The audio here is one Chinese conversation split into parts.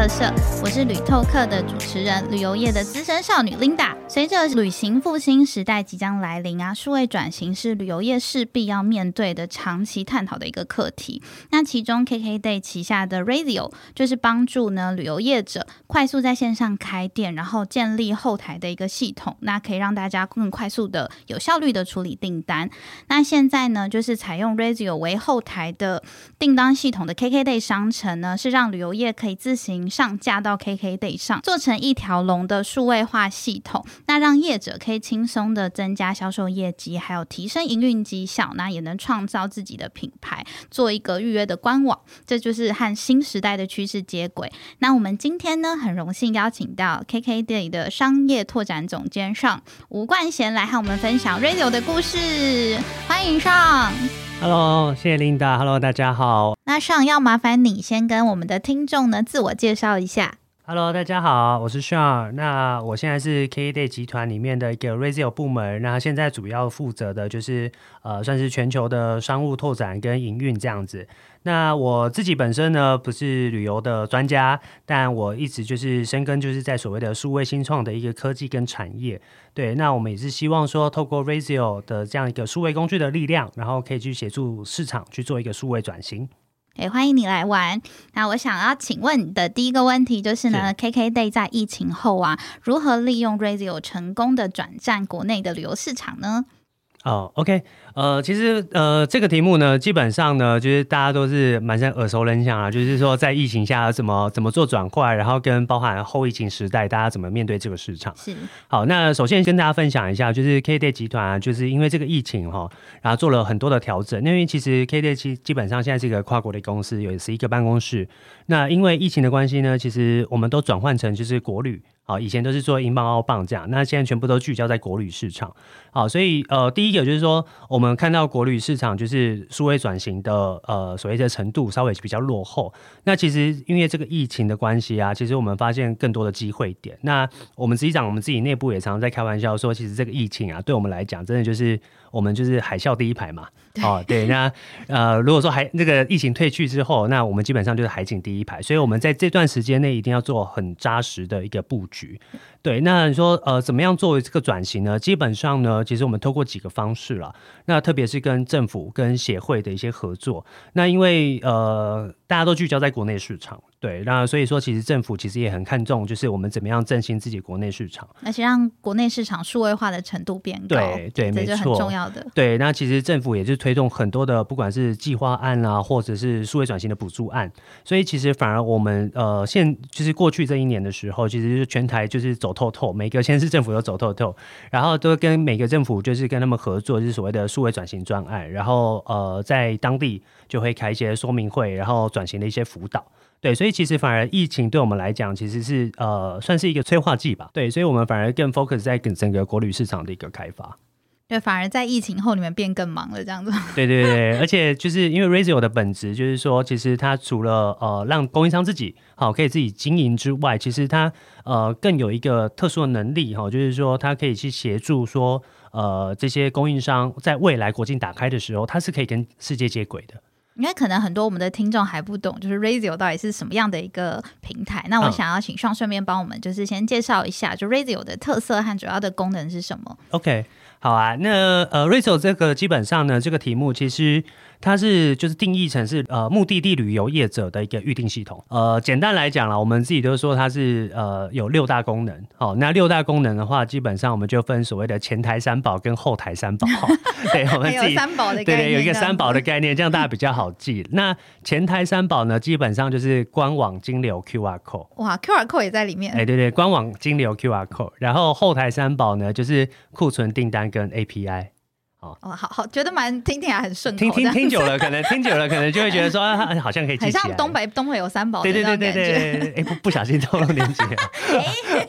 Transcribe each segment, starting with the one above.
特色》，我是旅透客的主持人，旅游业的资深少女 Linda。随着旅行复兴时代即将来临啊，数位转型是旅游业势必要面对的长期探讨的一个课题。那其中 KKday 旗下的 Razio 就是帮助呢旅游业者快速在线上开店，然后建立后台的一个系统，那可以让大家更快速的、有效率的处理订单。那现在呢，就是采用 Razio 为后台的订单系统的 KKday 商城呢，是让旅游业可以自行上架到 KKday 上，做成一条龙的数位化系统。那让业者可以轻松的增加销售业绩，还有提升营运绩效，那也能创造自己的品牌，做一个预约的官网。这就是和新时代的趋势接轨。那我们今天呢，很荣幸邀请到 KKday 的商业拓展总监上吴冠贤来和我们分享 Radio 的故事，欢迎上。Hello，谢谢 Linda。Hello，大家好。那上要麻烦你先跟我们的听众呢自我介绍一下。Hello，大家好，我是 Sean。那我现在是 KDay 集团里面的一个 Razio 部门，那现在主要负责的就是呃，算是全球的商务拓展跟营运这样子。那我自己本身呢不是旅游的专家，但我一直就是深耕就是在所谓的数位新创的一个科技跟产业。对，那我们也是希望说，透过 Razio 的这样一个数位工具的力量，然后可以去协助市场去做一个数位转型。诶，欢迎你来玩。那我想要请问你的第一个问题就是呢，KKday 在疫情后啊，如何利用 Radio 成功的转战国内的旅游市场呢？哦，OK，呃，其实呃，这个题目呢，基本上呢，就是大家都是蛮像耳熟能详啊，就是说在疫情下怎么怎么做转换，然后跟包含后疫情时代，大家怎么面对这个市场。是，好，那首先跟大家分享一下，就是 KKday 集团啊，就是因为这个疫情哈，然后做了很多的调整。因为其实 KKday 基基本上现在是一个跨国的公司，有十一个办公室。那因为疫情的关系呢，其实我们都转换成就是国旅。好，以前都是做英镑、澳镑这样，那现在全部都聚焦在国旅市场。好，所以呃，第一个就是说，我们们看到国旅市场就是数位转型的呃所谓的程度稍微比较落后。那其实因为这个疫情的关系啊，其实我们发现更多的机会点。那我们实际上我们自己内部也常常在开玩笑说，其实这个疫情啊，对我们来讲，真的就是我们就是海啸第一排嘛。哦，对，那呃，如果说海那个疫情退去之后，那我们基本上就是海景第一排，所以我们在这段时间内一定要做很扎实的一个布局。对，那你说呃，怎么样作为这个转型呢？基本上呢，其实我们透过几个方式了，那特别是跟政府、跟协会的一些合作。那因为呃，大家都聚焦在国内市场，对，那所以说其实政府其实也很看重，就是我们怎么样振兴自己国内市场，而且让国内市场数位化的程度变高，对对，没错，重要的。对，那其实政府也是推动很多的，不管是计划案啊，或者是数位转型的补助案，所以其实反而我们呃现就是过去这一年的时候，其实就是全台就是走透透，每个县市政府都走透透，然后都跟每个政府就是跟他们合作，就是所谓的数位转型专案，然后呃在当地就会开一些说明会，然后转型的一些辅导。对，所以其实反而疫情对我们来讲，其实是呃算是一个催化剂吧。对，所以我们反而更 focus 在整整个国旅市场的一个开发。对，反而在疫情后你们变更忙了，这样子。对对对，而且就是因为 Razio 的本质就是说，其实它除了呃让供应商自己好可以自己经营之外，其实它呃更有一个特殊的能力哈，就是说它可以去协助说呃这些供应商在未来国境打开的时候，它是可以跟世界接轨的。因为可能很多我们的听众还不懂，就是 Razio 到底是什么样的一个平台。那我嗯想要请上顺便帮我们，就是先介绍一下，就 Razio 的特色和主要的功能是什么？OK，好啊，那呃 Razio 这个基本上呢，这个题目其实它是就是定义成是呃目的地旅游业者的一个预定系统。呃，简单来讲啦，我们自己都说它是呃有六大功能。好、那六大功能的话，基本上我们就分所谓的前台三宝跟后台三宝。对，我们自己三宝的概念，对对，有一个三宝的概念，这样大家比较好记。那前台三宝呢，基本上就是官网金流 QR code。哇，QR code 也在里面。哎，对对，官网金流 QR code，然后后台三宝呢就是库存订单跟 API。好，哦，好好，觉得蛮听起来很顺口，听听听久了，可能 听久了，可能就会觉得说，啊，好像可以记很起来。像东北东北有三宝的对对对对。对，哎，不不小心透露年纪 了。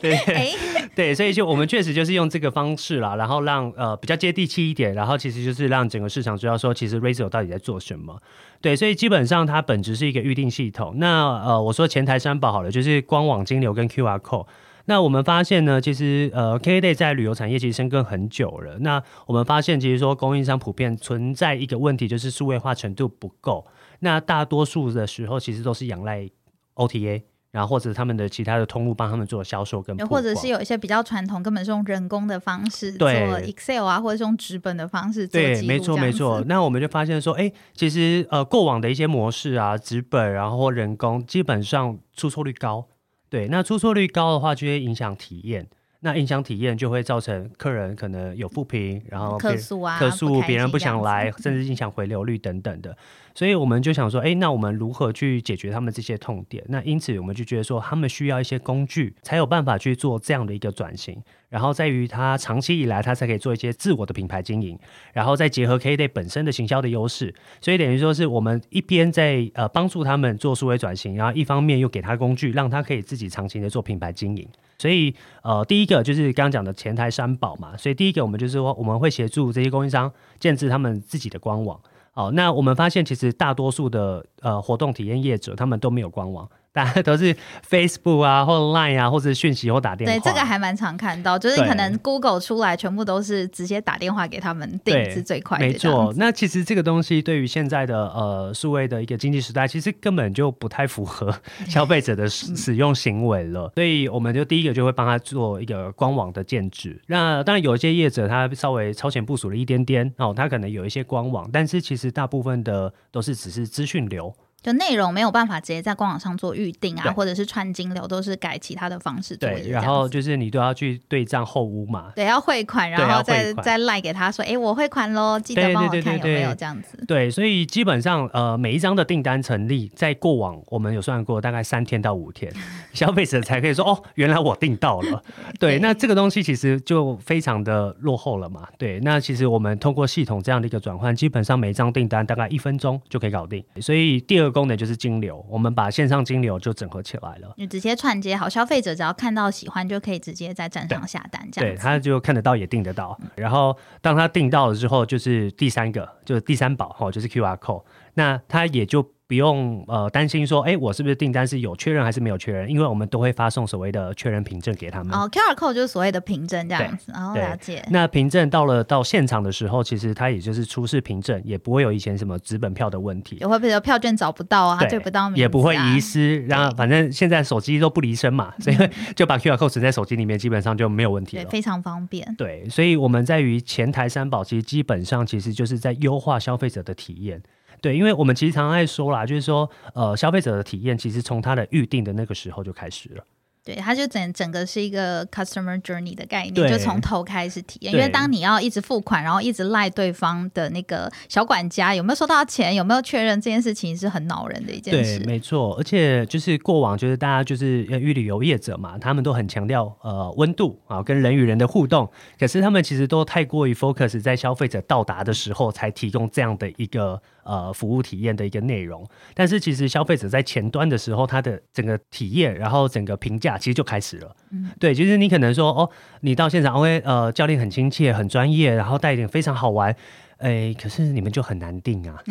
对哎，对，所以就我们确实就是用这个方式啦，然后让呃比较接地气一点，然后其实就是让整个市场知道说，其实 Razor 到底在做什么。对，所以基本上它本质是一个预定系统。那呃，我说前台三宝好了，就是官网金流跟 QR code。那我们发现呢，其实呃，KKday 在旅游产业其实深耕很久了。那我们发现，其实说供应商普遍存在一个问题，就是数位化程度不够。那大多数的时候，其实都是仰赖 OTA，然后或者他们的其他的通路帮他们做销售跟又或者是有一些比较传统，根本是用人工的方式做 Excel 啊，或者是用纸本的方式做对，没错没错子。那我们就发现说，哎，其实呃过往的一些模式啊，纸本然后或人工，基本上出错率高。对，那出错率高的话，就会影响体验。那影响体验就会造成客人可能有负评，然后客诉啊，客诉，别人不想来，甚至影响回流率等等的。所以我们就想说，哎，那我们如何去解决他们这些痛点？那因此我们就觉得说，他们需要一些工具，才有办法去做这样的一个转型。然后在于他长期以来，他才可以做一些自我的品牌经营，然后再结合 K Day 本身的行销的优势，所以等于说是我们一边在呃帮助他们做数位转型，然后一方面又给他工具，让他可以自己长期的做品牌经营。所以呃，第一个就是刚刚讲的前台三宝嘛，所以第一个我们就是说我们会协助这些供应商建制他们自己的官网。好，那我们发现其实大多数的呃活动体验业者他们都没有官网，大家都是 Facebook 啊或 Line 啊或者讯息或打电话。对，这个还蛮常看到，就是可能 Google 出来全部都是直接打电话给他们订对是最快的，没。错那其实这个东西对于现在的呃数位的一个经济时代，其实根本就不太符合 消费者的使使用行为了。所以我们就第一个就会帮他做一个官网的建制。那当然有一些业者他稍微超前部署了一点点哦，他可能有一些官网，但是其实大部分的都是只是资讯流。就内容没有办法直接在官网上做预定啊，或者是串金流，都是改其他的方式作业对。然后就是你都要去对账后屋嘛。对要汇款，然后再再赖给他说，哎，我汇款喽，记得对帮我看有没有这样子。对，所以基本上呃每一张的订单成立，在过往我们有算过，大概三天到五天，消费者才可以说哦，原来我订到了。对，那这个东西其实就非常的落后了嘛。对，那其实我们通过系统这样的一个转换，基本上每一张订单大概一分钟就可以搞定。所以第二个功能就是金流，我们把线上金流就整合起来了。你直接串接好，消费者只要看到喜欢，就可以直接在站上下单这，样对。他就看得到也订得到。然后当他订到了之后，就是第三个，就是第三宝哈，就是 QR code。那他也就不用呃担心说，哎，我是不是订单是有确认还是没有确认？因为我们都会发送所谓的确认凭证给他们。哦，QR code 就是所谓的凭证这样子，然后对了解。那凭证到了到现场的时候，其实它也就是出示凭证，也不会有以前什么纸本票的问题。也会不会有票券找不到啊，对对不到名啊也不会遗失，然后反正现在手机都不离身嘛，所以就把 QR code 存在手机里面，基本上就没有问题对，了。非常方便。对，所以我们在于前台三宝，其实基本上其实就是在优化消费者的体验。对，因为我们其实常常在说啦，就是说，呃，消费者的体验其实从他的预定的那个时候就开始了。对，它就整整个是一个 customer journey 的概念，就从头开始体验。因为当你要一直付款，然后一直赖对方的那个小管家有没有收到钱，有没有确认这件事情，是很恼人的一件对，事。没错，而且就是过往就是大家就是呃预旅游业者嘛，他们都很强调呃温度啊跟人与人的互动，可是他们其实都太过于 focus 在消费者到达的时候才提供这样的一个呃服务体验的一个内容，但是其实消费者在前端的时候，他的整个体验，然后整个评价其实就开始了。嗯对，其实你可能说哦，你到现场，OK，呃，教练很亲切、很专业，然后带一点非常好玩。哎，可是你们就很难定啊，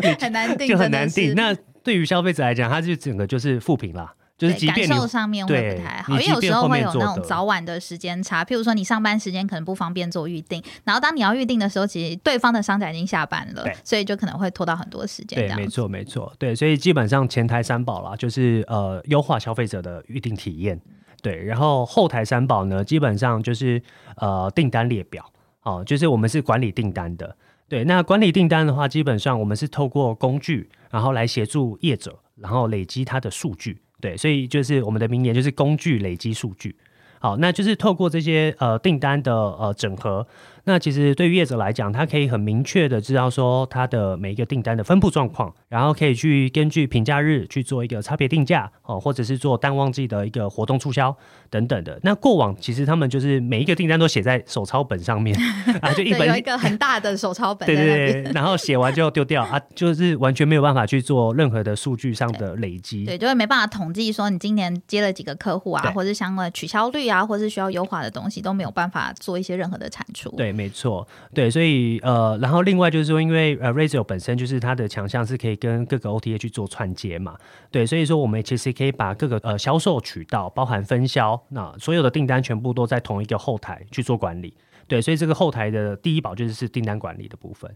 对，很难定，就很难定。那对于消费者来讲，他就整个就是负评啦，就是即便感受上面会不太好，因为有时候会有那种早晚的时间差，譬如说你上班时间可能不方便做预定，然后当你要预定的时候，其实对方的商家已经下班了，所以就可能会拖到很多时间这对，没错，没错，对，所以基本上前台三宝啦，就是呃优化消费者的预定体验，对，然后后台三宝呢，基本上就是呃订单列表，哦，就是我们是管理订单的，对，那管理订单的话，基本上我们是透过工具，然后来协助业者，然后累积它的数据，对，所以就是我们的名言就是工具累积数据。好，那就是透过这些呃订单的呃整合。那其实对于业者来讲，他可以很明确的知道说他的每一个订单的分布状况，然后可以去根据评价日去做一个差别定价哦，或者是做淡旺季的一个活动促销等等的。那过往其实他们就是每一个订单都写在手抄本上面 啊，就一本有一个很大的手抄本对。对对，然后写完就丢掉啊，就是完全没有办法去做任何的数据上的累积。对，就会没办法统计说你今年接了几个客户啊，或者相关的取消率啊，或是需要优化的东西都没有办法做一些任何的产出。对，没错，对，所以呃，然后另外就是说，因为呃 r a z o 本身就是它的强项是可以跟各个 OTA 去做串接嘛，对，所以说我们其实可以把各个呃销售渠道，包含分销，那所有的订单全部都在同一个后台去做管理，对，所以这个后台的第一宝就是是订单管理的部分，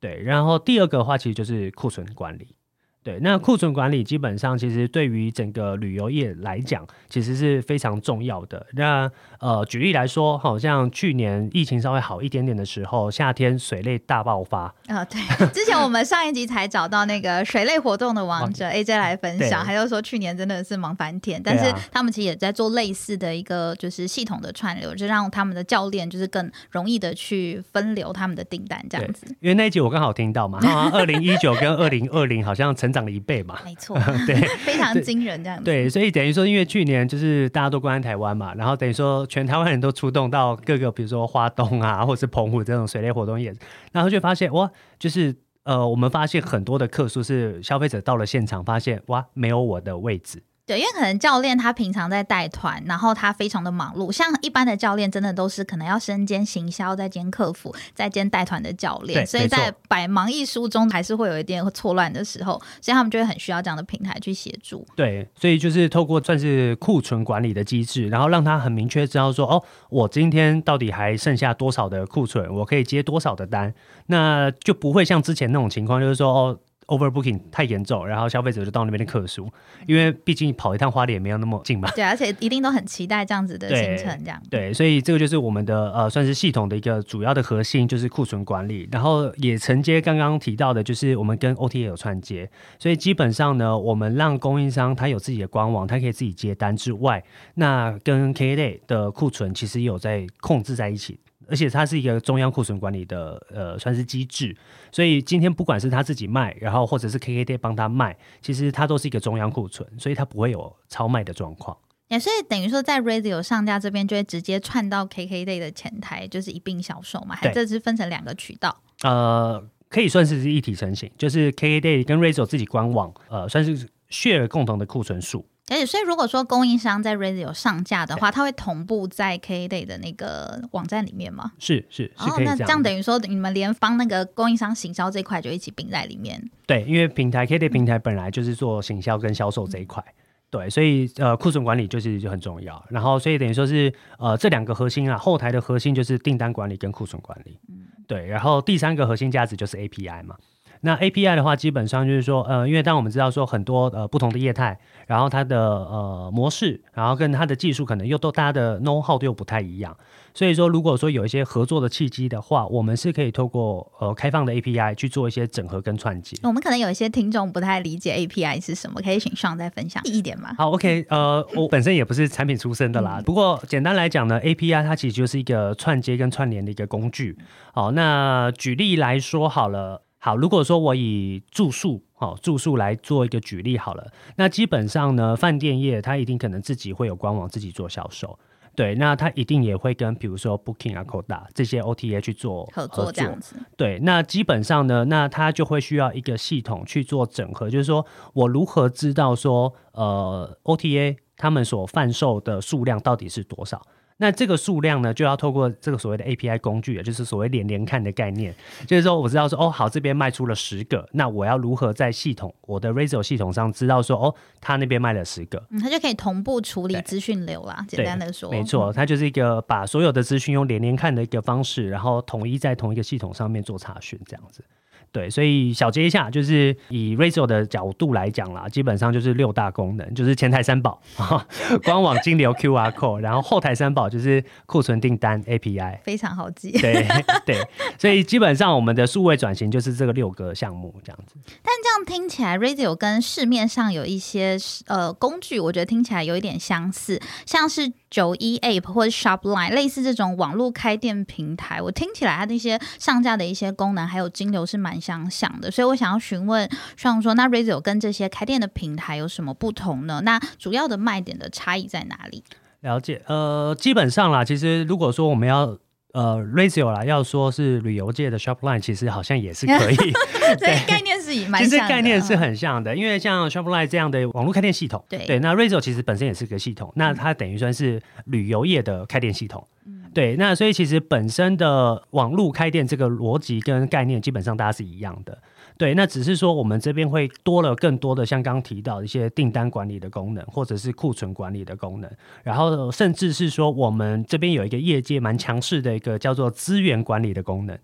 对，然后第二个的话其实就是库存管理。对，那库存管理基本上其实对于整个旅游业来讲，其实是非常重要的。那呃，举例来说，好像去年疫情稍微好一点点的时候，夏天水类大爆发，啊、对，之前我们上一集才找到那个水类活动的王者 AJ 来分享，对他就说去年真的是忙翻天，但是他们其实也在做类似的一个就是系统的串流，就让他们的教练就是更容易的去分流他们的订单，这样子。因为那一集我刚好听到嘛，二零一九跟二零二零好像成长了一倍嘛。没错，对非常惊人这样子。对，所以等于说，因为去年就是大家都关在台湾嘛，然后等于说全台湾人都出动到各个，比如说花东啊，或是澎湖这种水类活动业，然后就发现哇，就是呃，我们发现很多的客数是消费者到了现场，发现哇，没有我的位置。对，因为可能教练他平常在带团，然后他非常的忙碌。像一般的教练，真的都是可能要身兼行销、再兼客服、再兼带团的教练，所以在百忙一书中，还是会有一点错乱的时候，所以他们就会很需要这样的平台去协助。对，所以就是透过算是库存管理的机制，然后让他很明确知道说，哦，我今天到底还剩下多少的库存，我可以接多少的单，那就不会像之前那种情况，就是说，哦。Overbooking 太严重，然后消费者就到那边的客数，因为毕竟跑一趟花莲也没有那么近嘛。对，而且一定都很期待这样子的行程，这样。对，所以这个就是我们的呃，算是系统的一个主要的核心，就是库存管理。然后也承接刚刚提到的，就是我们跟 OTA 有串接，所以基本上呢，我们让供应商他有自己的官网，他可以自己接单之外，那跟 KK 的库存其实也有在控制在一起。而且它是一个中央库存管理的呃算是机制，所以今天不管是他自己卖，然后或者是 KKday 帮他卖，其实它都是一个中央库存，所以它不会有超卖的状况。也所以等于说，在 Radio 上架这边就会直接串到 KKday 的前台，就是一并销售嘛，还对这是分成两个渠道。呃，可以算是一体成型，就是 KKday 跟 Razor 自己官网，呃，算是 share 共同的库存数。而且，所以如果说供应商在 Radio 上架的话，它会同步在 KKday 的那个网站里面吗？是是是哦，那这这样等于说，你们连帮那个供应商行销这一块就一起并在里面。对，因为平台 KKday 平台本来就是做行销跟销售这一块。对，所以呃，库存管理就是就很重要。然后，所以等于说是呃，这两个核心啊，后台的核心就是订单管理跟库存管理。嗯对，然后第三个核心价值就是 API 嘛。那 API 的话，基本上就是说，呃，因为当我们知道说很多呃不同的业态，然后它的呃模式，然后跟它的技术可能又都大家的 know how 都又不太一样，所以说如果说有一些合作的契机的话，我们是可以透过呃开放的 API 去做一些整合跟串接。我们可能有一些听众不太理解 API 是什么，可以请上再分享一点吗？好，OK，呃，我本身也不是产品出身的啦，不过简单来讲呢，API 它其实就是一个串接跟串联的一个工具。好，那举例来说好了，好，如果说我以住宿，哦住宿来做一个举例好了，那基本上呢，饭店业它一定可能自己会有官网自己做销售。对，那它一定也会跟比如说 Booking 啊、Coda 这些 OTA 去做合作这样子，对，那基本上呢，那它就会需要一个系统去做整合，就是说我如何知道说，呃，OTA 他们所贩售的数量到底是多少？那这个数量呢，就要透过这个所谓的 API 工具，也就是所谓连连看的概念，就是说我知道说，哦，好，这边卖出了十个，那我要如何在系统我的 Razor 系统上知道说，哦，他那边卖了十个，嗯，它就可以同步处理资讯流啦。简单的说，没错，它就是一个把所有的资讯用连连看的一个方式，然后统一在同一个系统上面做查询，这样子。对，所以小结一下，就是以 Razor 的角度来讲啦，基本上就是六大功能，就是前台三宝啊，官网金流 QR code，然后后台三宝就是库存订单 API。非常好记。对对，所以基本上我们的数位转型就是这个六个项目这样子。但这样听起来，Razor 跟市面上有一些呃工具，我觉得听起来有一点相似，像是九一 App 或者 Shopline 类似这种网络开店平台，我听起来它那些上架的一些功能还有金流是蛮相像的，所以我想要询问，像说那 Razor 跟这些开店的平台有什么不同呢？那主要的卖点的差异在哪里？了解，呃，基本上啦，其实如果说我们要呃，Razio 啦，要说是旅游界的 Shopline，其实好像也是可以。对，概念是蛮其实概念是很像的，因为像 Shopline 这样的网络开店系统，对对，那 Razio 其实本身也是个系统，那它等于算是旅游业的开店系统。对，那所以其实本身的网络开店这个逻辑跟概念，基本上大家是一样的。对，那只是说我们这边会多了更多的像刚刚提到一些订单管理的功能，或者是库存管理的功能，然后甚至是说我们这边有一个业界蛮强势的一个叫做资源管理的功能。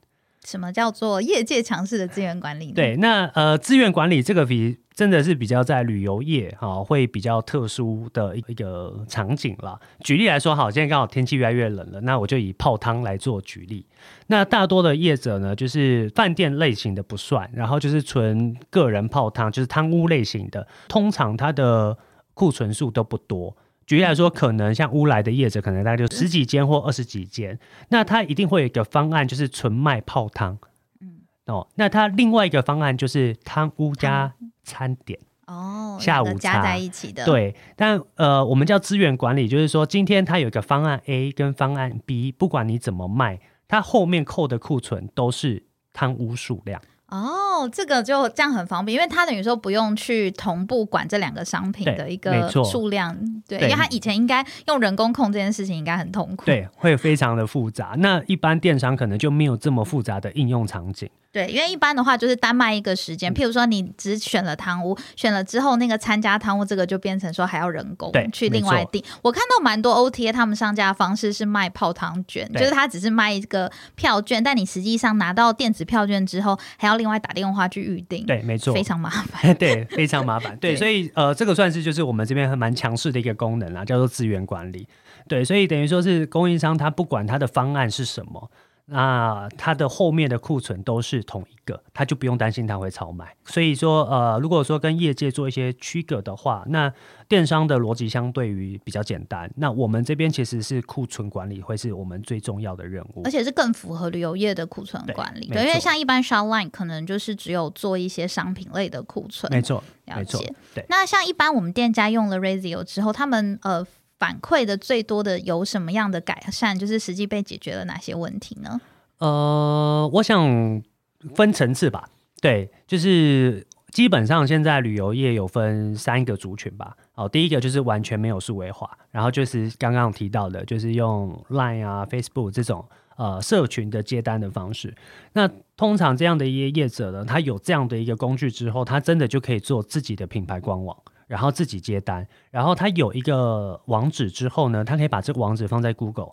什么叫做业界强势的资源管理？对，那呃，资源管理这个比真的是比较在旅游业哈，会比较特殊的一个场景了。举例来说，好，现在刚好天气越来越冷了，那我就以泡汤来做举例。那大多的业者呢，就是饭店类型的不算，然后就是纯个人泡汤，就是汤屋类型的，通常它的库存数都不多。举例来说，可能像乌来的业者，可能大概就十几间或二十几间，那他一定会有一个方案，就是纯卖泡汤。嗯，哦，那他另外一个方案就是汤屋加餐点。哦，下午加在一起的。对，但呃，我们叫资源管理，就是说今天他有一个方案 A 跟方案 B，不管你怎么卖，他后面扣的库存都是汤屋数量。哦，这个就这样很方便，因为他等于说不用去同步管这两个商品的一个数量，对，因为他以前应该用人工控这件事情应该很痛苦，对，会非常的复杂。那一般电商可能就没有这么复杂的应用场景。对，因为一般的话就是单卖一个时间，譬如说你只选了汤屋，选了之后那个参加汤屋这个就变成说还要人工去另外订。我看到蛮多 OTA 他们上架的方式是卖泡汤卷，就是他只是卖一个票券，但你实际上拿到电子票券之后还要另外打电话去预定。对，没错，非常麻烦。对，非常麻烦。对，所以呃，这个算是就是我们这边还蛮强势的一个功能啦，叫做资源管理。对，所以等于说是供应商他不管他的方案是什么。那它的后面的库存都是同一个，他就不用担心它会超卖。所以说，呃，如果说跟业界做一些区隔的话，那电商的逻辑相对于比较简单。那我们这边其实是库存管理会是我们最重要的任务，而且是更符合旅游业的库存管理。对，因为像一般 Shopline 可能就是只有做一些商品类的库存。没错，了解。对。那像一般我们店家用了 Razio 之后，他们呃。反馈的最多的有什么样的改善？就是实际被解决了哪些问题呢？呃，我想分层次吧。对，就是基本上现在旅游业有分三个族群吧。哦，第一个就是完全没有数位化，然后就是刚刚提到的，就是用 Line 啊、Facebook 这种呃社群的接单的方式。那通常这样的一些业者呢，他有这样的一个工具之后，他真的就可以做自己的品牌官网。然后自己接单，然后他有一个网址之后呢，他可以把这个网址放在 Google，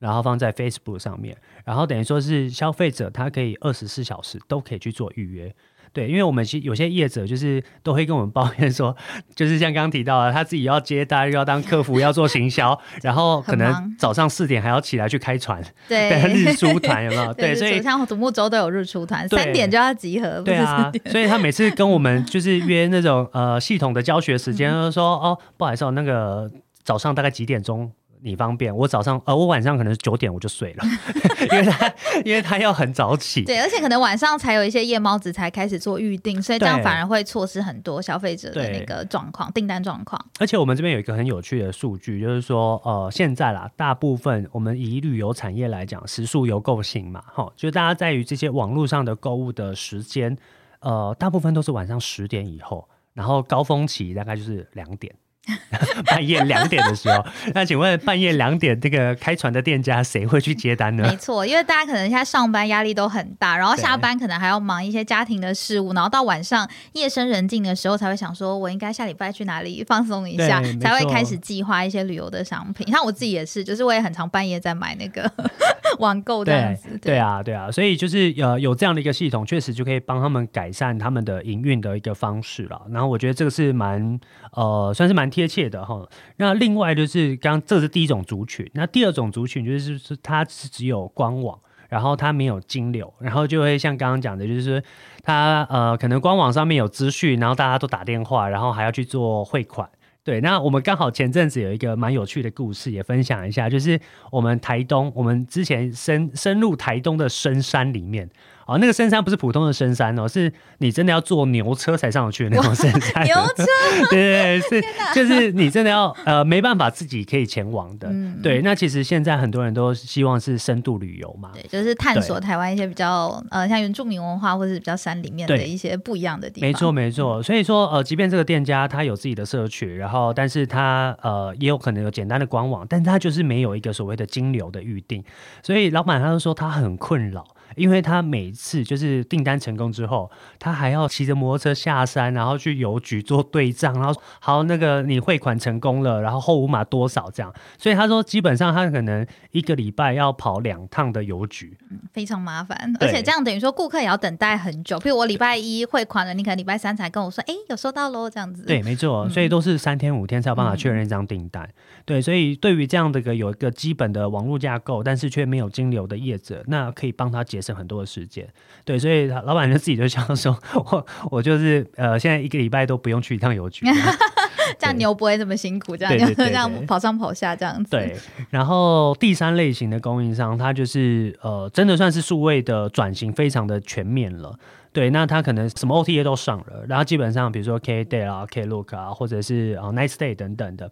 然后放在 Facebook 上面，然后等于说是消费者他可以二十四小时都可以去做预约。对，因为我们其有些业者就是都会跟我们抱怨说，就是像刚刚提到的，他自己要接单，又要当客服，要做行销，然后可能早上四点还要起来去开船，对，日出 团有没有？对，所以像独木舟都有日出团，三点就要集合，对啊，所以他每次跟我们就是约那种呃系统的教学时间，就说哦，不好意思，那个早上大概几点钟？你方便，我早上呃，我晚上可能是九点我就睡了，因为他 因为他要很早起，对，而且可能晚上才有一些夜猫子才开始做预定，所以这样反而会错失很多消费者的那个状况，订单状况。而且我们这边有一个很有趣的数据，就是说呃，现在啦，大部分我们以旅游产业来讲，时速游购型嘛，哈，就大家在于这些网络上的购物的时间，呃，大部分都是晚上十点以后，然后高峰期大概就是两点。半夜两点的时候，那请问半夜两点这个开船的店家谁会去接单呢？没错，因为大家可能现在上班压力都很大，然后下班可能还要忙一些家庭的事务，然后到晚上夜深人静的时候才会想说，我应该下礼拜去哪里放松一下，才会开始计划一些旅游的商品。像我自己也是，就是我也很常半夜在买那个 网购这样子。对啊，对啊，所以就是呃有这样的一个系统，确实就可以帮他们改善他们的营运的一个方式了。然后我觉得这个是蛮呃算是蛮。贴贴切的哈，那另外就是刚这是第一种族群，那第二种族群就是是它是只有官网，然后它没有金流，然后就会像刚刚讲的，就是它呃可能官网上面有资讯，然后大家都打电话，然后还要去做汇款。对，那我们刚好前阵子有一个蛮有趣的故事，也分享一下，就是我们台东，我们之前深深入台东的深山里面。哦，那个深山不是普通的深山哦，是你真的要坐牛车才上得去的那种深山。牛车，对对对，是就是你真的要呃没办法自己可以前往的。对，那其实现在很多人都希望是深度旅游嘛，对，就是探索台湾一些比较呃像原住民文化或者是比较山里面的一些不一样的地方。没错没错，所以说呃，即便这个店家他有自己的社区，然后但是他呃也有可能有简单的官网，但他就是没有一个所谓的金流的预定，所以老板他就说他很困扰。因为他每次就是订单成功之后，他还要骑着摩托车下山，然后去邮局做对账，然后好那个你汇款成功了，然后后五码多少这样，所以他说基本上他可能一个礼拜要跑两趟的邮局，非常麻烦，而且这样等于说顾客也要等待很久，譬如我礼拜一汇款了，你可能礼拜三才跟我说，哎，有收到喽这样子。对，没错，所以都是三天五天才有办法确认一张订单。对，所以对于这样的一个有一个基本的网络架构，但是却没有金流的业者，那可以帮他节省很多的时间。对，所以老板就自己就想说，我我就是呃，现在一个礼拜都不用去一趟邮局，这样牛不会这么辛苦，这样 这样跑上跑下这样子。对，然后第三类型的供应商，他就是呃，真的算是数位的转型非常的全面了。对，那他可能什么 OTA 都上了，然后基本上比如说 K Day 啊、K Look 啊，或者是啊 Nice Day 等等的。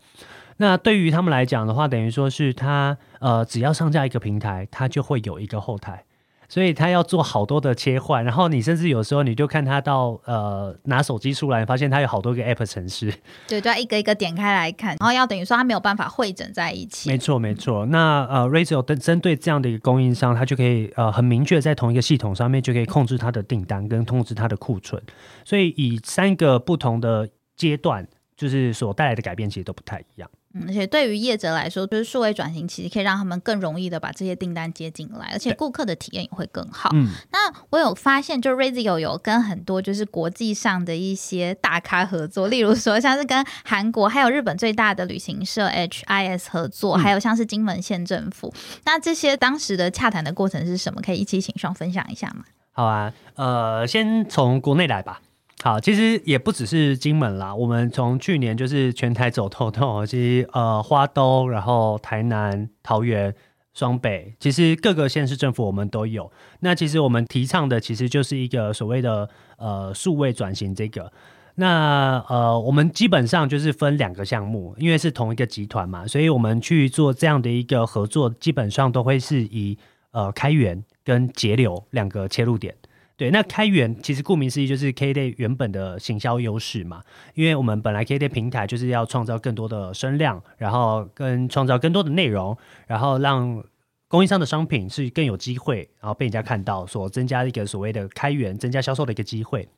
那对于他们来讲的话，等于说是他呃，只要上架一个平台，他就会有一个后台，所以他要做好多的切换。然后你甚至有时候你就看他到呃拿手机出来，发现他有好多个 App 城市，对，就要一个一个点开来看，然后要等于说他没有办法汇整在一起。没错，没错。那呃 r a z o 针针对这样的一个供应商，他就可以呃很明确在同一个系统上面就可以控制他的订单跟控制他的库存。所以以三个不同的阶段，就是所带来的改变其实都不太一样。嗯，而且对于业者来说，就是数位转型，其实可以让他们更容易的把这些订单接进来，而且顾客的体验也会更好。嗯，那我有发现，就 Razio 有跟很多就是国际上的一些大咖合作，例如说像是跟韩国还有日本最大的旅行社 HIS 合作，还有像是金门县政府。那这些当时的洽谈的过程是什么？可以一起请双分享一下吗？好啊，呃，先从国内来吧。好，其实也不只是金门啦，我们从去年就是全台走透透，其实呃花东，然后台南、桃园、双北，其实各个县市政府我们都有。那其实我们提倡的其实就是一个所谓的呃数位转型这个。那呃我们基本上就是分两个项目，因为是同一个集团嘛，所以我们去做这样的一个合作，基本上都会是以呃开源跟节流两个切入点。对，那开源其实顾名思义就是 K Day 原本的行销优势嘛，因为我们本来 K Day 平台就是要创造更多的声量，然后跟创造更多的内容，然后让供应商的商品是更有机会，然后被人家看到，所增加一个所谓的开源，增加销售的一个机会。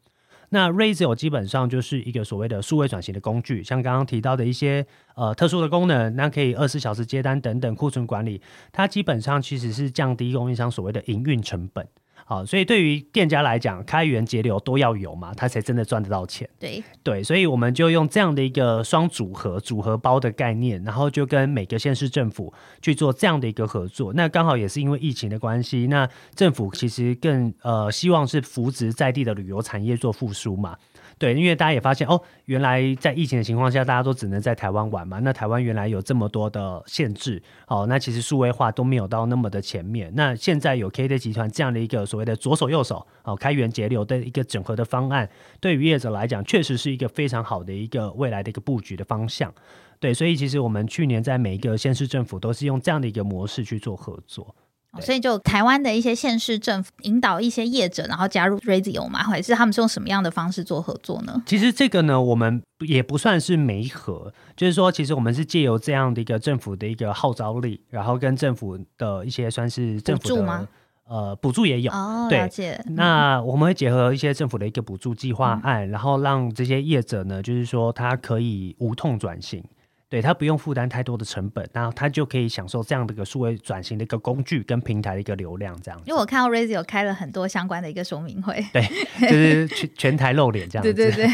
那 Razor 基本上就是一个所谓的数位转型的工具，像刚刚提到的一些呃特殊的功能，那可以二十四小时接单等等库存管理，它基本上其实是降低供应商所谓的营运成本。好，所以对于店家来讲，开源节流都要有嘛，他才真的赚得到钱。对对，所以我们就用这样的一个双组合、组合包的概念，然后就跟每个县市政府去做这样的一个合作。那刚好也是因为疫情的关系，那政府其实更呃希望是扶植在地的旅游产业做复苏嘛。对，因为大家也发现哦，原来在疫情的情况下，大家都只能在台湾玩嘛。那台湾原来有这么多的限制，哦，那其实数位化都没有到那么的前面。那现在有 K D 集团这样的一个所谓的左手右手，哦，开源节流的一个整合的方案，对于业者来讲，确实是一个非常好的一个未来的一个布局的方向。对，所以其实我们去年在每一个县市政府都是用这样的一个模式去做合作。所以，就台湾的一些县市政府引导一些业者，然后加入 Radio 嘛，或者是他们是用什么样的方式做合作呢？其实这个呢，我们也不算是媒合，就是说，其实我们是借由这样的一个政府的一个号召力，然后跟政府的一些算是政府的呃补助也有哦，了解。那我们会结合一些政府的一个补助计划案，然后让这些业者呢，就是说他可以无痛转型。对他不用负担太多的成本，然后他就可以享受这样的一个数位转型的一个工具跟平台的一个流量，这样。因为我看到 Razio 开了很多相关的一个说明会，对，就是全全台露脸这样。对对对。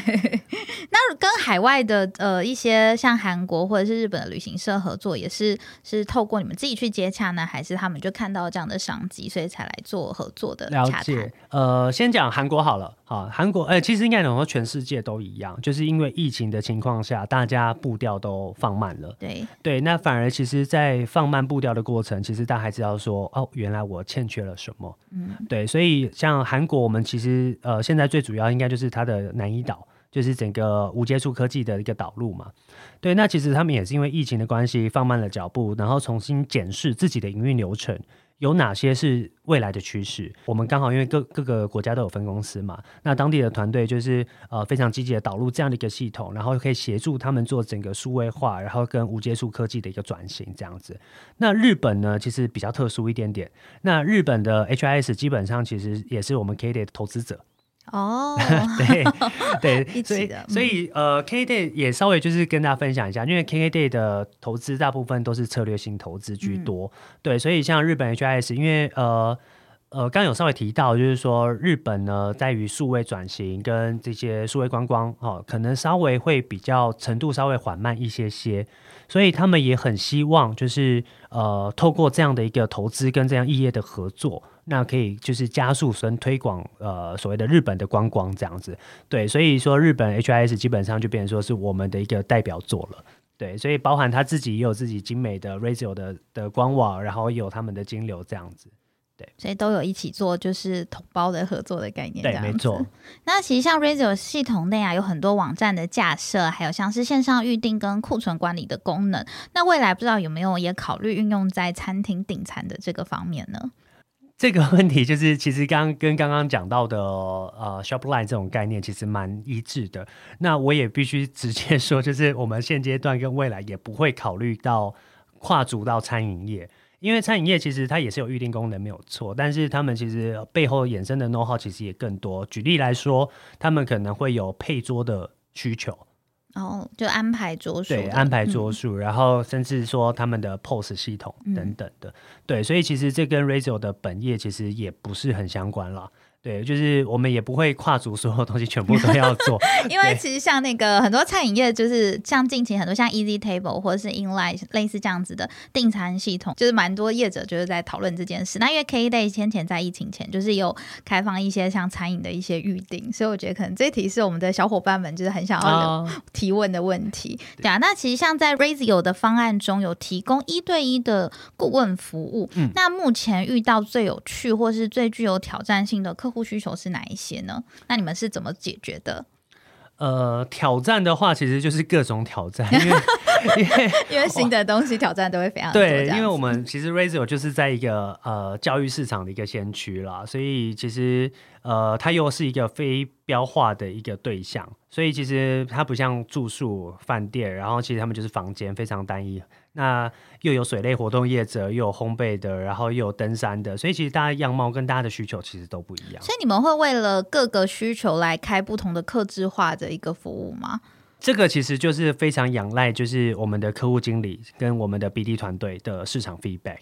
那那跟海外的呃一些像韩国或者是日本的旅行社合作，也是是透过你们自己去接洽呢，还是他们就看到这样的商机，所以才来做合作的了解？，呃，先讲韩国好了，好，韩国，呃，其实应该讲说全世界都一样，就是因为疫情的情况下，大家步调都放慢了。对，对，那反而其实，在放慢步调的过程，其实大家还知道说，哦，原来我欠缺了什么。嗯，对，所以像韩国，我们其实呃，现在最主要应该就是它的南怡岛，就是整个无接触科技的一个导入嘛。对，那其实他们也是因为疫情的关系放慢了脚步，然后重新检视自己的营运流程。有哪些是未来的趋势？我们刚好因为各各个国家都有分公司嘛，那当地的团队就是呃非常积极的导入这样的一个系统，然后可以协助他们做整个数位化，然后跟无接触科技的一个转型这样子。那日本呢，其实比较特殊一点点。那日本的 HIS 基本上其实也是我们 K Day 的投资者，哦，对 对，一所以所以呃，K Day 也稍微就是跟大家分享一下，因为 K Day 的投资大部分都是策略性投资居多，对，所以像日本 HIS，因为呃。呃，刚有稍微提到，就是说日本呢，在于数位转型跟这些数位观光哦，可能稍微会比较程度稍微缓慢一些些，所以他们也很希望，就是呃，透过这样的一个投资跟这样异业的合作，那可以就是加速跟推广呃所谓的日本的观光这样子。对，所以说日本 HIS 基本上就变成说是我们的一个代表作了。对，所以包含他自己也有自己精美的 Razor 的的官网，然后有他们的金流这样子。所以都有一起做，就是同胞的合作的概念。对没错。那其实像 Razor 系统内啊，有很多网站的架设，还有像是线上预定跟库存管理的功能。那未来不知道有没有也考虑运用在餐厅订餐的这个方面呢？这个问题就是，其实刚 跟刚刚讲到的呃 Shopline 这种概念其实蛮一致的。那我也必须直接说，就是我们现阶段跟未来也不会考虑到跨足到餐饮业，因为餐饮业其实它也是有预定功能没有错，但是他们其实背后衍生的 know how 其实也更多。举例来说，他们可能会有配桌的需求，然后就安排桌数，对，安排嗯桌数，然后甚至说他们的 POS 系统嗯等等的，对，所以其实这跟 Razor 的本业其实也不是很相关啦。对，就是我们也不会跨足所有东西全部都要做。因为其实像那个很多餐饮业，就是像近期很多像 Easy Table 或者是 Inline 类似这样子的订餐系统，就是蛮多业者就是在讨论这件事。那因为 K Day 先前在疫情前就是有开放一些像餐饮的一些预定，所以我觉得可能这一题是我们的小伙伴们就是很想要啊 提问的问题。对啊，那其实像在 Razio 的方案中有提供一对一的顾问服务，嗯那目前遇到最有趣或是最具有挑战性的客户需求是哪一些呢？那你们是怎么解决的？呃，挑战的话，其实就是各种挑战，因为 因为因为新的东西挑战都会非常多，对，因为我们其实 Razor 就是在一个呃教育市场的一个先驱啦，所以其实呃它又是一个非标化的一个对象，所以其实它不像住宿饭店，然后其实他们就是房间非常单一，那又有水类活动业者，又有烘焙的，然后又有登山的，所以其实大家样貌跟大家的需求其实都不一样。所以你们会为了各个需求来开不同的客制化的一个服务吗？这个其实就是非常仰赖，就是我们的客户经理跟我们的 BD 团队的市场 feedback。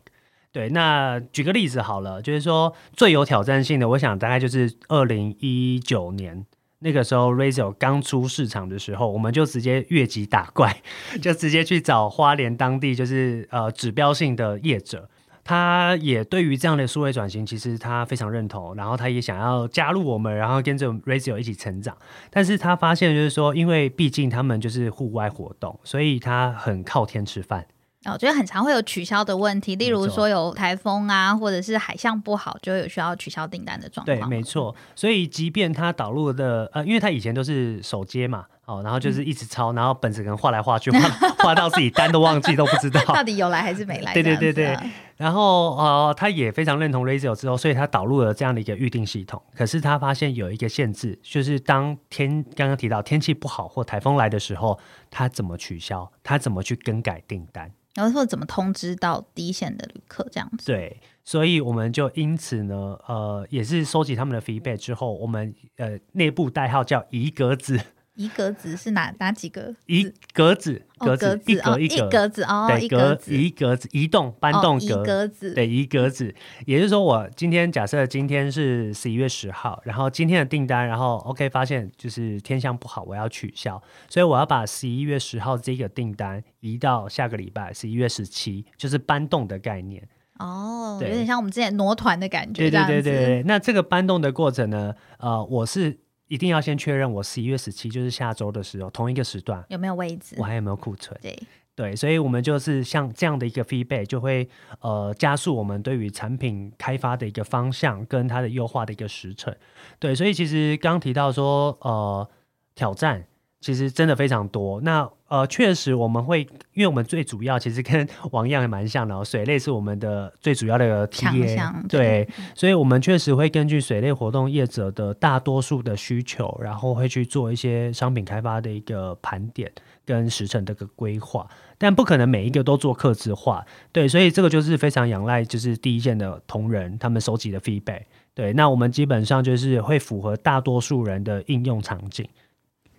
对，那举个例子好了，就是说最有挑战性的，我想大概就是二零一九年那个时候 Razor 刚出市场的时候，我们就直接越级打怪，就直接去找花莲当地就是呃指标性的业者。他也对于这样的数位转型，其实他非常认同，然后他也想要加入我们，然后跟着 Razor 一起成长。但是他发现就是说，因为毕竟他们就是户外活动，所以他很靠天吃饭。哦我觉得很常会有取消的问题，例如说有台风啊，或者是海象不好，就有需要取消订单的状况。对，没错。所以即便他导入的呃，因为他以前都是手接嘛，哦，然后就是一直抄，然后本子可能画来画去，画画到自己单都忘记都不知道。到底有来还是没来？对对对这样子啊然后呃，他也非常认同 Razor 之后，所以他导入了这样的一个预定系统。可是他发现有一个限制，就是当天刚刚提到天气不好或台风来的时候，他怎么取消？他怎么去更改订单？然后或者怎么通知到第一线的旅客这样子？对，所以我们就因此呢，呃，也是收集他们的 feedback 之后，我们呃内部代号叫“一格子”，一格子是哪哪几个？一格子，哦格子，一格一格。子哦，对，一格格子，一格子，移动搬动格，格子，对，一格子，也就是说，我今天假设今天是十一月十号，然后今天的订单，然后 OK 发现就是天象不好，我要取消，所以我要把十一月十号这个订单移到下个礼拜十一月十七，就是搬动的概念。哦，有点像我们之前挪团的感觉，对对对对对，那这个搬动的过程呢，呃，我是一定要先确认我十一月十七就是下周的时候同一个时段，有没有位置我？还有没有库存。对，对，所以我们就是像这样的一个 feedback，就会呃加速我们对于产品开发的一个方向跟它的优化的一个时程。对，所以其实刚刚提到说呃挑战。其实真的非常多。那呃，确实我们会，因为我们最主要其实跟 王样也蛮像的、哦，水类是我们的最主要的强 TA，项对，所以我们确实会根据水类活动业者的大多数的需求，然后会去做一些商品开发的一个盘点跟时程的一个规划，但不可能每一个都做客制化，对，所以这个就是非常仰赖就是第一线的同仁他们收集的 feedback，对，那我们基本上就是会符合大多数人的应用场景。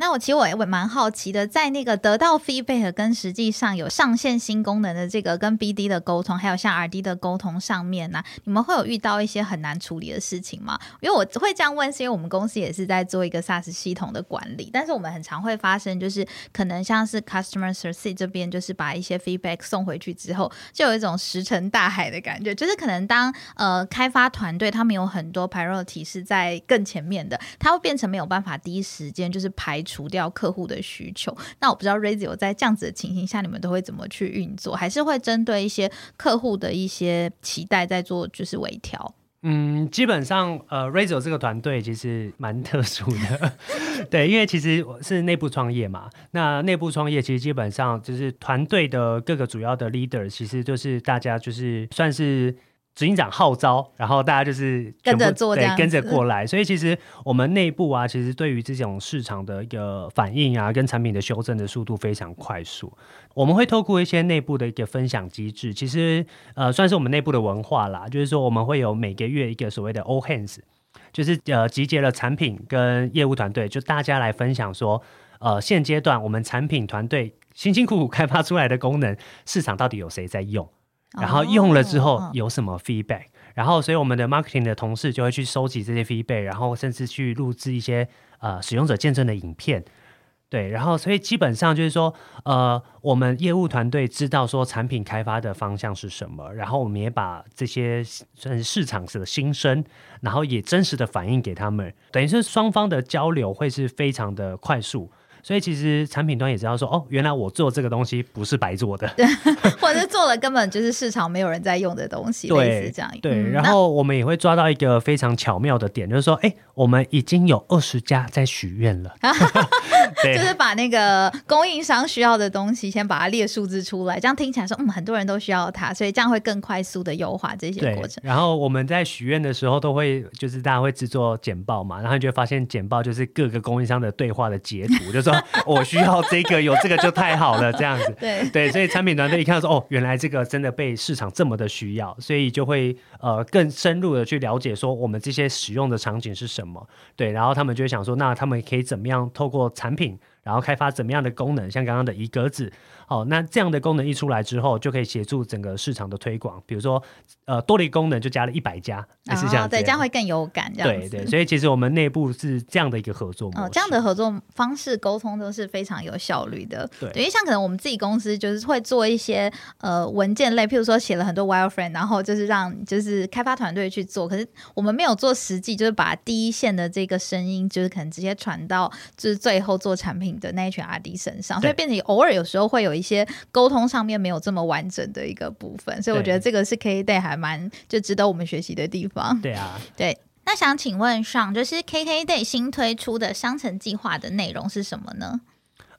那我其实我也蛮好奇的，在那个得到 feedback 跟实际上有上线新功能的这个跟 BD 的沟通，还有像 RD 的沟通上面呢、你们会有遇到一些很难处理的事情吗？因为我会这样问，是因为我们公司也是在做一个 SaaS 系统的管理，但是我们很常会发生，就是可能像是 customer service 这边，就是把一些 feedback 送回去之后，就有一种石沉大海的感觉，就是可能当呃开发团队他们有很多 priority 是在更前面的，它会变成没有办法第一时间就是排除除掉客户的需求。那我不知道 Razio 在这样子的情形下，你们都会怎么去运作？还是会针对一些客户的一些期待在做就是微调？嗯，基本上，呃 r a z o 这个团队其实蛮特殊的，对，因为其实我是内部创业嘛。那内部创业其实基本上就是团队的各个主要的 leader，其实就是大家就是算是执行长号召，然后大家就是跟着做对跟着过来。所以其实我们内部啊，其实对于这种市场的一个反应啊，跟产品的修正的速度非常快速。我们会透过一些内部的一个分享机制，其实呃算是我们内部的文化啦，就是说我们会有每个月一个所谓的 all hands，就是呃集结了产品跟业务团队，就大家来分享说，呃现阶段我们产品团队辛辛苦苦开发出来的功能，市场到底有谁在用，然后用了之后哦有什么 feedback，然后所以我们的 marketing 的同事就会去收集这些 feedback，然后甚至去录制一些呃使用者见证的影片。对，然后所以基本上就是说，呃，我们业务团队知道说产品开发的方向是什么，然后我们也把这些算是市场的心声，然后也真实的反映给他们，等于是双方的交流会是非常的快速。所以其实产品端也知道说，哦，原来我做这个东西不是白做的，或者是做了根本就是市场没有人在用的东西，类似这样。对，嗯然后我们也会抓到一个非常巧妙的点，就是说，哎，我们已经有二十家在许愿了，对，就是把那个供应商需要的东西先把它列数字出来，这样听起来说，嗯，很多人都需要它，所以这样会更快速的优化这些过程。然后我们在许愿的时候，都会就是大家会制作简报嘛，然后你就会发现简报就是各个供应商的对话的截图，就说 我需要这个，有这个就太好了，这样子。对，对，所以产品团队一看到说，哦，原来这个真的被市场这么的需要，所以就会呃更深入的去了解说我们这些使用的场景是什么。对，然后他们就会想说，那他们可以怎么样透过产品，然后开发怎么样的功能，像刚刚的一格子，哦，那这样的功能一出来之后，就可以协助整个市场的推广。比如说，呃，多了一个功能就加了一百家，类似这样哦，对，这样会更有感，这样。对对，所以其实我们内部是这样的一个合作模式。哦，这样的合作方式沟通都是非常有效率的。对因为像可能我们自己公司就是会做一些呃文件类，譬如说写了很多 wireframe，然后就是让就是开发团队去做，可是我们没有做实际，就是把第一线的这个声音，就是可能直接传到就是最后做产品的那一群 RD 身上，所以变成偶尔有时候会有一些沟通上面没有这么完整的一个部分，所以我觉得这个是 K Day 还蛮就值得我们学习的地方。对啊，对，那想请问上，就是 KK Day 新推出的商城计划的内容是什么呢？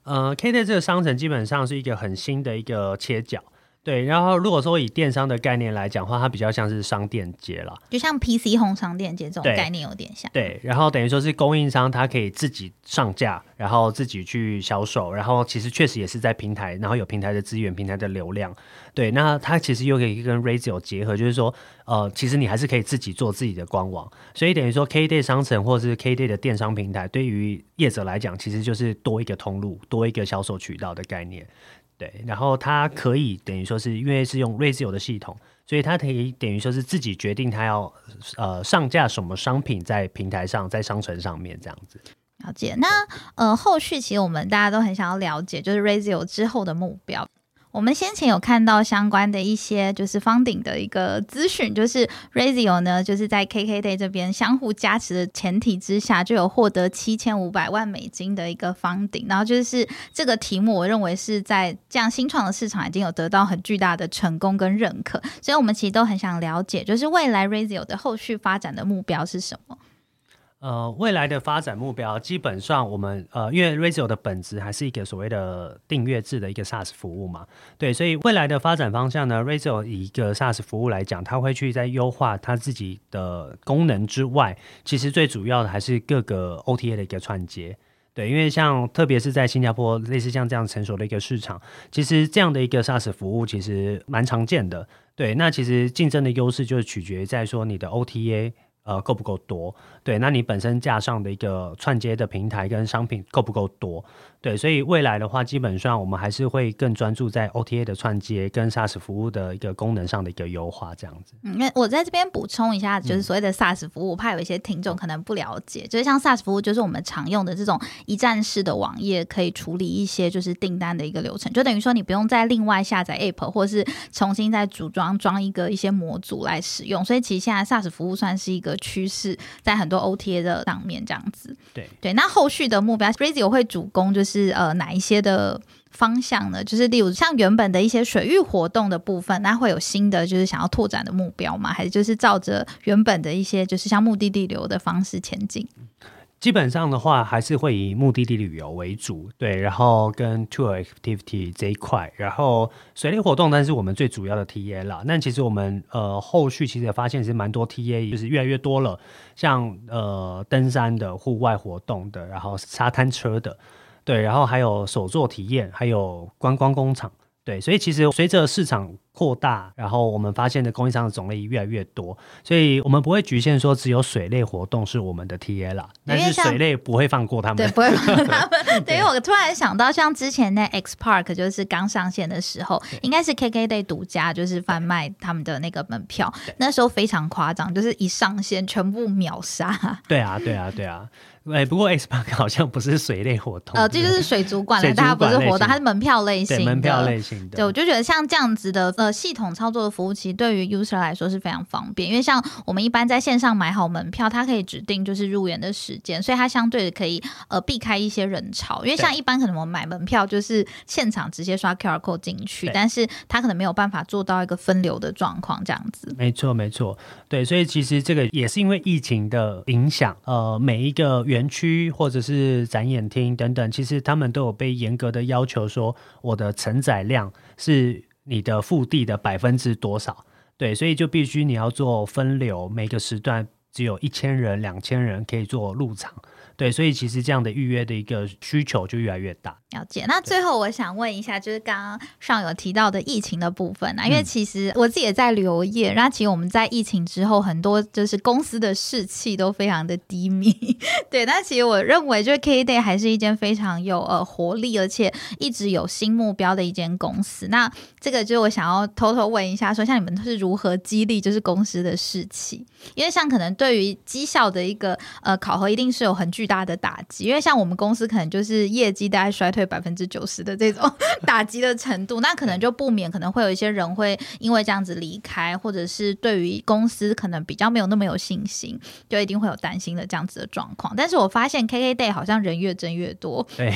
呃，K Day 这个商城基本上是一个很新的一个切角。对，然后如果说以电商的概念来讲的话，它比较像是商店街了。就像 PC 红商店街这种概念有点像。对，然后等于说是供应商，他可以自己上架，然后自己去销售，然后其实确实也是在平台，然后有平台的资源、平台的流量。对，那它其实又可以跟 Razio 结合，就是说，呃，其实你还是可以自己做自己的官网，所以等于说 KDay 商城或者是 KDay 的电商平台，对于业者来讲，其实就是多一个通路，多一个销售渠道的概念。对，然后它可以等于说是因为是用 Razio 的系统，所以它可以等于说是自己决定它要呃上架什么商品在平台上，在商城上面这样子。了解。那呃，后续其实我们大家都很想要了解，就是 Razio 之后的目标。我们先前有看到相关的一些就是方顶的一个资讯，就是 Razio 呢，就是在 KKday 这边相互加持的前提之下，就有获得七千五百万美金的一个方顶。然后就是这个题目，我认为是在这样新创的市场已经有得到很巨大的成功跟认可，所以我们其实都很想了解，就是未来 Razio 的后续发展的目标是什么？呃，未来的发展目标基本上我们呃，因为 Razio 的本质还是一个所谓的订阅制的一个 SaaS 服务嘛，对，所以未来的发展方向呢，Razio 以一个 SaaS 服务来讲，它会去在优化它自己的功能之外，其实最主要的还是各个 OTA 的一个串接。对，因为像特别是在新加坡类似像这样成熟的一个市场，其实这样的一个 SaaS 服务其实蛮常见的。对，那其实竞争的优势就是取决于在说你的 OTA。呃，够不够多？对，那你本身架上的一个串接的平台跟商品够不够多？对，所以未来的话，基本上我们还是会更专注在 OTA 的串接跟 SaaS 服务的一个功能上的一个优化，这样子。嗯，那我在这边补充一下，就是所谓的 SaaS 服务，我怕有一些听众可能不了解，就是像 SaaS 服务，就是我们常用的这种一站式的网页，可以处理一些就是订单的一个流程，就等于说你不用再另外下载 App，或是重新再组装装一个一些模组来使用。所以其实现在 SaaS 服务算是一个趋势，在很多 OTA 的上面这样子。对对，那后续的目标，Razio 会主攻就是呃哪一些的方向呢？就是例如像原本的一些水域活动的部分，那会有新的就是想要拓展的目标吗？还是就是照着原本的一些就是像目的地流的方式前进？基本上的话，还是会以目的地旅游为主，对，然后跟 tour activity 这一块，然后水类活动，但是我们最主要的 TA 啦。那其实我们呃后续其实也发现是蛮多 TA，就是越来越多了，像呃登山的、户外活动的，然后沙滩车的，对，然后还有手作体验，还有观光工厂，对，所以其实随着市场扩大，然后我们发现的供应商的种类越来越多，所以我们不会局限说只有水类活动是我们的 TA 啦，但是水类不会放过他们。对，不会放过 他们。对，因为我突然想到，像之前那 X Park 就是刚上线的时候，应该是 KKday 独家就是贩卖他们的那个门票，那时候非常夸张，就是一上线全部秒杀。对啊，对啊，对啊。哎，不过 X Park 好像不是水类活动，呃，这就是水族馆了，大家不是活动，它是门票类型的。对门票类型的。对，我就觉得像这样子的呃系统操作的服务，其实对于 user 来说是非常方便，因为像我们一般在线上买好门票，它可以指定就是入园的时间，所以它相对的可以呃避开一些人潮，因为像一般可能我们买门票就是现场直接刷 QR code 进去，但是它可能没有办法做到一个分流的状况这样子。没错，没错，对，所以其实这个也是因为疫情的影响，呃，每一个园区或者是展演厅等等，其实他们都有被严格的要求说，我的承载量是你的腹地的百分之多少，对，所以就必须你要做分流，每个时段只有一千人、两千人可以做入场，对，所以其实这样的预约的一个需求就越来越大。了解。那最后我想问一下，就是刚刚上有提到的疫情的部分啊，因为其实我自己也在旅游业，那其实我们在疫情之后，很多就是公司的士气都非常的低迷。对，那其实我认为，就是 K Day 还是一间非常有呃活力，而且一直有新目标的一间公司。那这个就是我想要偷偷问一下说像你们是如何激励就是公司的士气？因为像可能对于绩效的一个呃考核，一定是有很巨大的打击。因为像我们公司可能就是业绩大概衰退百分之九十的这种 打击的程度，那可能就不免可能会有一些人会因为这样子离开，或者是对于公司可能比较没有那么有信心，就一定会有担心的这样子的状况。但是我发现 KK Day 好像人越增越多，对，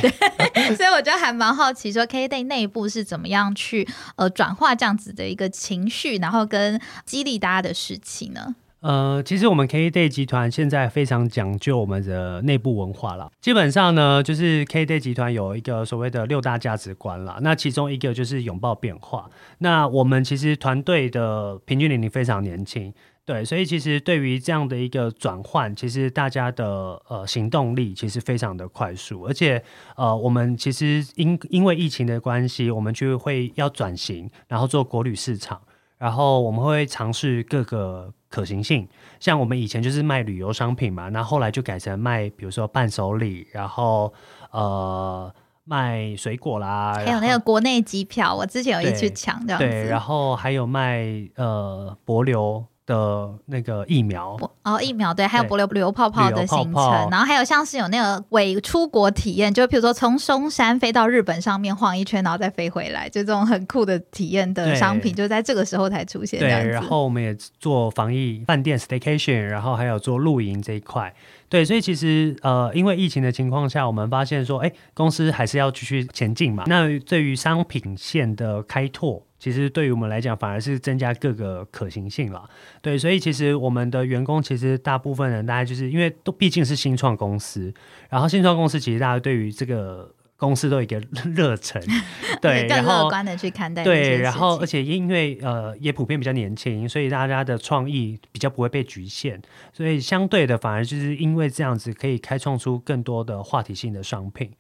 所以我就还蛮好奇，说 KK Day 内部是怎么样去呃转化这样子的一个情绪，然后跟激励大家的事情呢？呃，其实我们 K Day 集团现在非常讲究我们的内部文化了。基本上呢，就是 K Day 集团有一个所谓的六大价值观啦。那其中一个就是拥抱变化。那我们其实团队的平均年龄非常年轻，对，所以其实对于这样的一个转换，其实大家的呃行动力其实非常的快速，而且呃，我们其实因因为疫情的关系，我们就会要转型，然后做国旅市场。然后我们会尝试各个可行性，像我们以前就是卖旅游商品嘛，那后来就改成卖，比如说伴手礼，然后呃卖水果啦，还有那个国内机票，我之前有一去抢这样子，对，然后还有卖呃博流。的那个疫苗哦，疫苗对，还有不流旅游泡泡的行程，然后还有像是有那个伪出国体验，就比如说从松山飞到日本上面晃一圈，然后再飞回来，就这种很酷的体验的商品，就在这个时候才出现。对，然后我们也做防疫饭店 staycation，然后还有做露营这一块。对，所以其实呃，因为疫情的情况下，我们发现说，哎，公司还是要继续前进嘛。那对于商品线的开拓。其实对于我们来讲，反而是增加各个可行性了。对，所以其实我们的员工其实大部分人，大家就是因为都毕竟是新创公司，然后新创公司其实大家对于这个公司都有一个热忱，对，更乐观的去看待。对，然后而且因为呃也普遍比较年轻，所以大家的创意比较不会被局限，所以相对的反而就是因为这样子可以开创出更多的话题性的商品。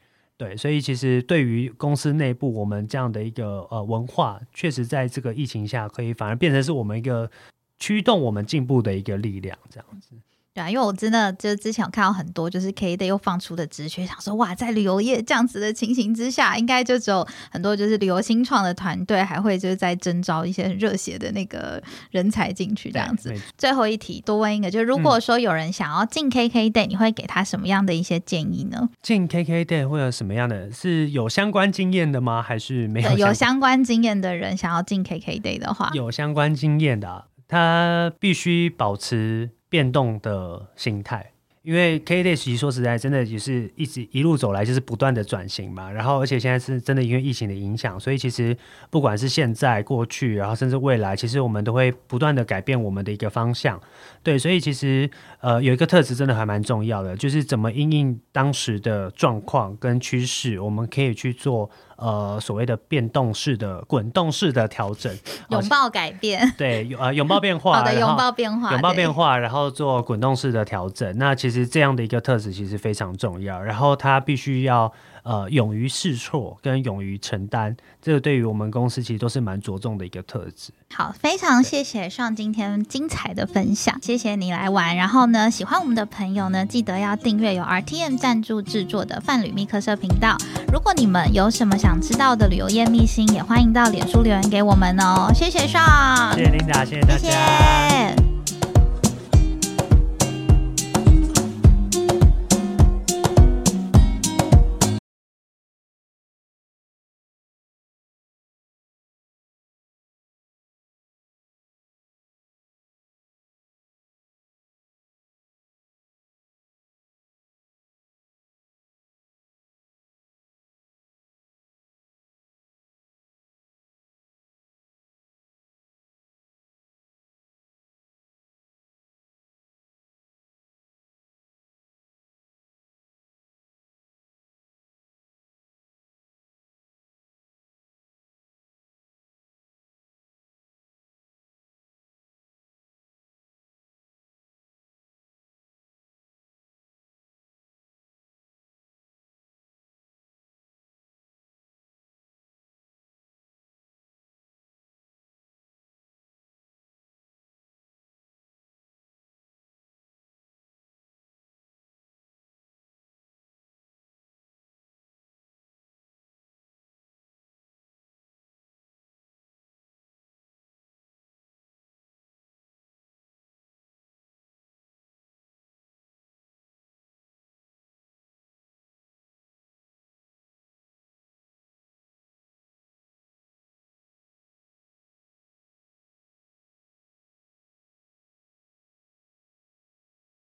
对，所以其实对于公司内部，我们这样的一个呃文化，确实在这个疫情下，可以反而变成是我们一个驱动我们进步的一个力量，这样子。对啊，因为我真的就之前有看到很多就是 K Day 又放出的直觉，想说哇，在旅游业这样子的情形之下，应该就只有很多就是旅游新创的团队还会就是在征招一些很热血的那个人才进去这样子。最后一题多问一个，就是如果说有人想要进 K K Day，你会给他什么样的一些建议呢？进 K K Day 会有什么样的？是有相关经验的吗？还是没有？有相关经验的人想要进 K K Day 的话，有相关经验的，他必须保持。变动的心态，因为 K Day 其实说实在，真的也是一直一路走来就是不断的转型嘛。然后，而且现在是真的因为疫情的影响，所以其实不管是现在、过去，然后甚至未来，其实我们都会不断的改变我们的一个方向。对，所以其实呃有一个特质真的还蛮重要的，就是怎么应应当时的状况跟趋势，我们可以去做。呃，所谓的变动式的、滚动式的调整，拥抱改变，对，呃，拥抱变化，好的，拥抱变化，拥抱变化，然后做滚动式的调整。那其实这样的一个特质其实非常重要，然后它必须要。呃，勇于试错跟勇于承担，这个对于我们公司其实都是蛮着重的一个特质。好，非常谢谢上今天精彩的分享，谢谢你来玩。然后呢，喜欢我们的朋友呢，记得要订阅由 RTM 赞助制作的泛旅密客社频道。如果你们有什么想知道的旅游业秘辛，也欢迎到脸书留言给我们哦。谢谢上，谢谢琳达，谢谢大家。